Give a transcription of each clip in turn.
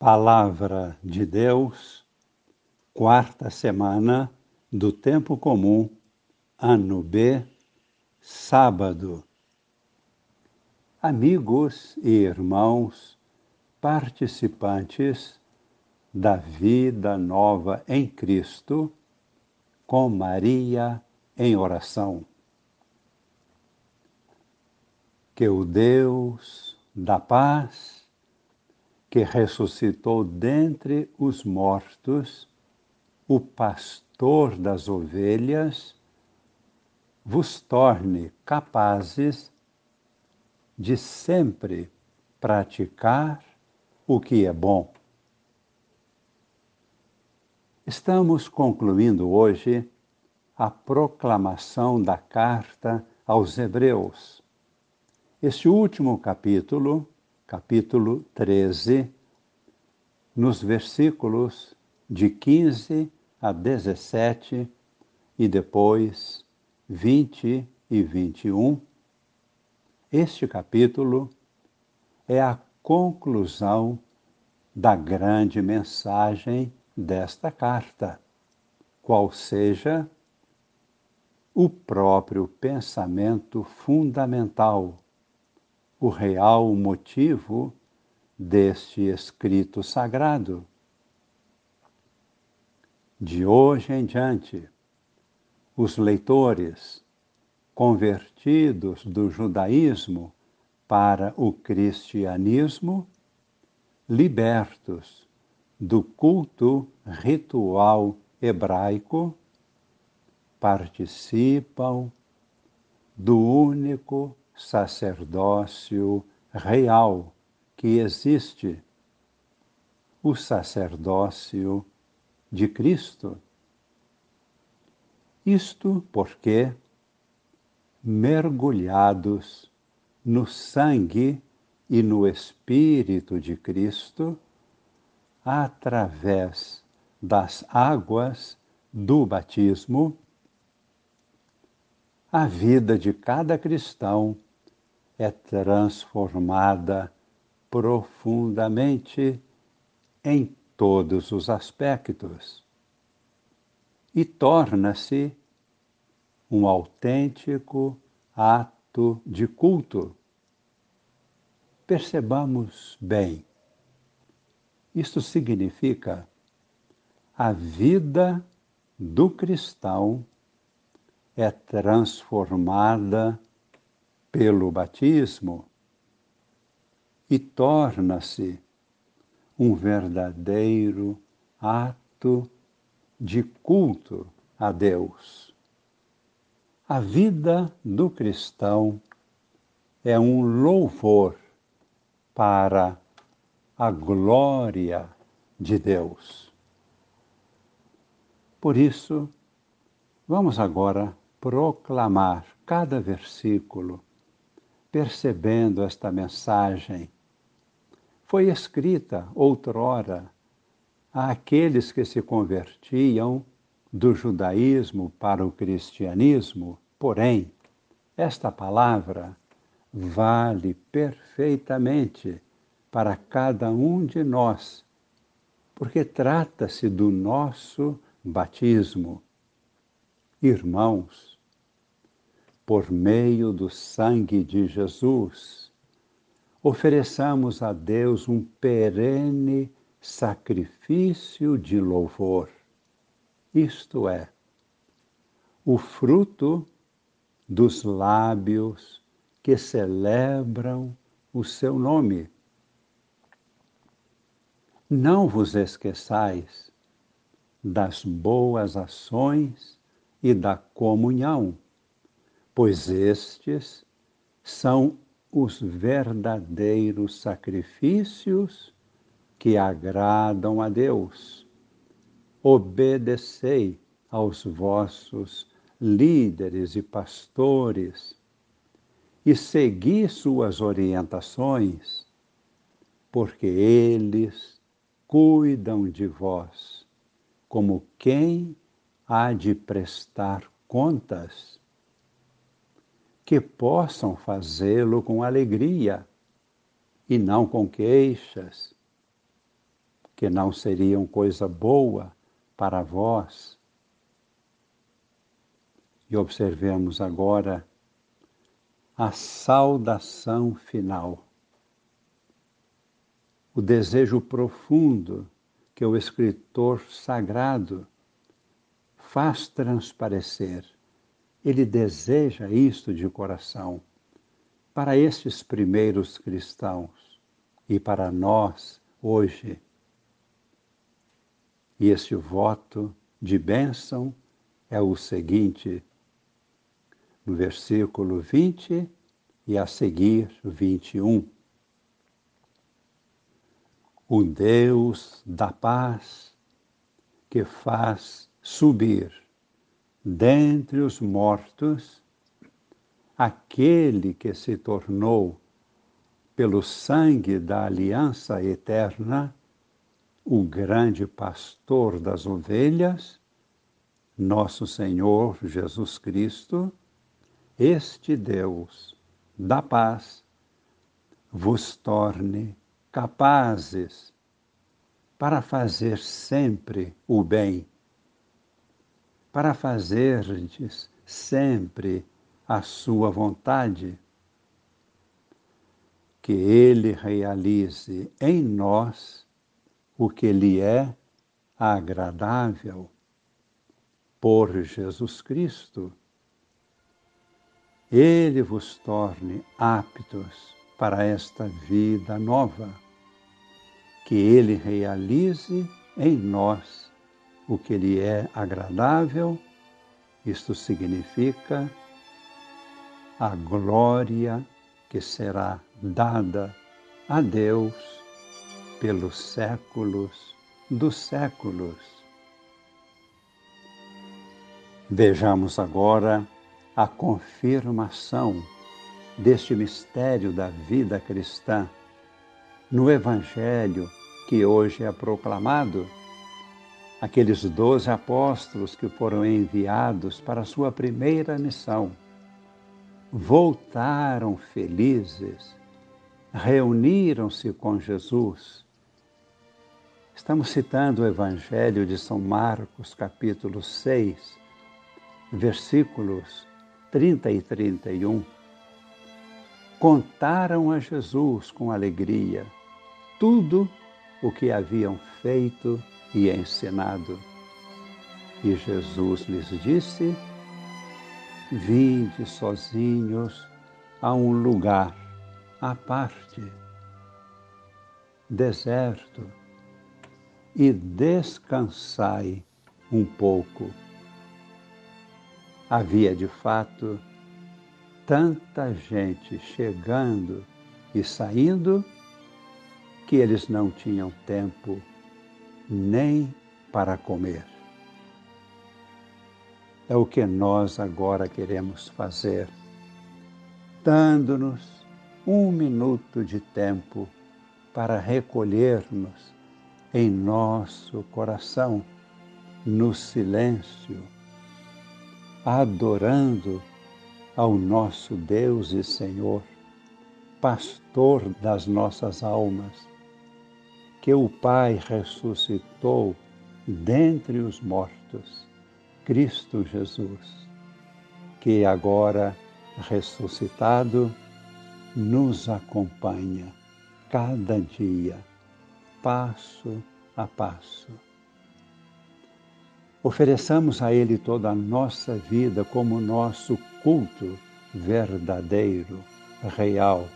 Palavra de Deus, quarta semana do Tempo Comum, ano B, sábado. Amigos e irmãos, participantes da vida nova em Cristo, com Maria em oração. Que o Deus da paz, que ressuscitou dentre os mortos, o pastor das ovelhas, vos torne capazes de sempre praticar o que é bom. Estamos concluindo hoje a proclamação da carta aos Hebreus. Este último capítulo capítulo 13, nos versículos de 15 a 17 e depois 20 e 21. Este capítulo é a conclusão da grande mensagem desta carta, qual seja o próprio pensamento fundamental o real motivo deste escrito sagrado. De hoje em diante, os leitores convertidos do judaísmo para o cristianismo, libertos do culto ritual hebraico, participam do único sacerdócio real que existe, o sacerdócio de Cristo. Isto porque, mergulhados no sangue e no Espírito de Cristo, através das águas do batismo, a vida de cada cristão é transformada profundamente em todos os aspectos e torna-se um autêntico ato de culto. Percebamos bem, isto significa a vida do cristão é transformada pelo batismo e torna-se um verdadeiro ato de culto a Deus. A vida do cristão é um louvor para a glória de Deus. Por isso, vamos agora proclamar cada versículo percebendo esta mensagem. Foi escrita outrora àqueles que se convertiam do judaísmo para o cristianismo, porém, esta palavra vale perfeitamente para cada um de nós, porque trata-se do nosso batismo. Irmãos, por meio do sangue de Jesus, ofereçamos a Deus um perene sacrifício de louvor, isto é, o fruto dos lábios que celebram o seu nome. Não vos esqueçais das boas ações e da comunhão pois estes são os verdadeiros sacrifícios que agradam a Deus. Obedecei aos vossos líderes e pastores e segui suas orientações, porque eles cuidam de vós, como quem há de prestar contas que possam fazê-lo com alegria e não com queixas, que não seriam coisa boa para vós. E observemos agora a saudação final. O desejo profundo que o escritor sagrado faz transparecer. Ele deseja isto de coração para estes primeiros cristãos e para nós hoje. E este voto de bênção é o seguinte: no versículo 20 e a seguir 21. O Deus da paz que faz subir dentre os mortos aquele que se tornou, pelo sangue da aliança eterna, o grande pastor das ovelhas, nosso Senhor Jesus Cristo, este Deus da paz vos torne capazes para fazer sempre o bem, para fazerdes sempre a sua vontade, que Ele realize em nós o que lhe é agradável por Jesus Cristo. Ele vos torne aptos para esta vida nova, que Ele realize em nós o que lhe é agradável, isto significa a glória que será dada a Deus pelos séculos dos séculos. Vejamos agora a confirmação deste mistério da vida cristã no Evangelho que hoje é proclamado. Aqueles doze apóstolos que foram enviados para a sua primeira missão voltaram felizes, reuniram-se com Jesus. Estamos citando o Evangelho de São Marcos, capítulo 6, versículos 30 e 31, contaram a Jesus com alegria tudo o que haviam feito e ensinado. E Jesus lhes disse: Vinde sozinhos a um lugar à parte, deserto, e descansai um pouco Havia de fato tanta gente chegando e saindo que eles não tinham tempo nem para comer. É o que nós agora queremos fazer, dando-nos um minuto de tempo para recolher-nos em nosso coração, no silêncio adorando ao nosso Deus e Senhor, pastor das nossas almas, que o Pai ressuscitou dentre os mortos, Cristo Jesus, que agora ressuscitado nos acompanha cada dia, passo a passo. Ofereçamos a Ele toda a nossa vida como nosso culto verdadeiro, real,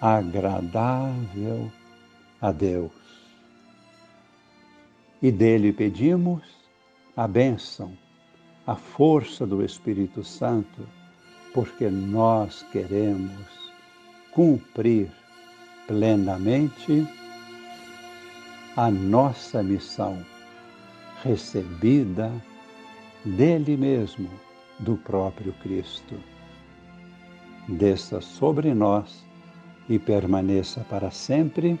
agradável a Deus. E dele pedimos a bênção, a força do Espírito Santo, porque nós queremos cumprir plenamente a nossa missão recebida dele mesmo, do próprio Cristo. Desça sobre nós e permaneça para sempre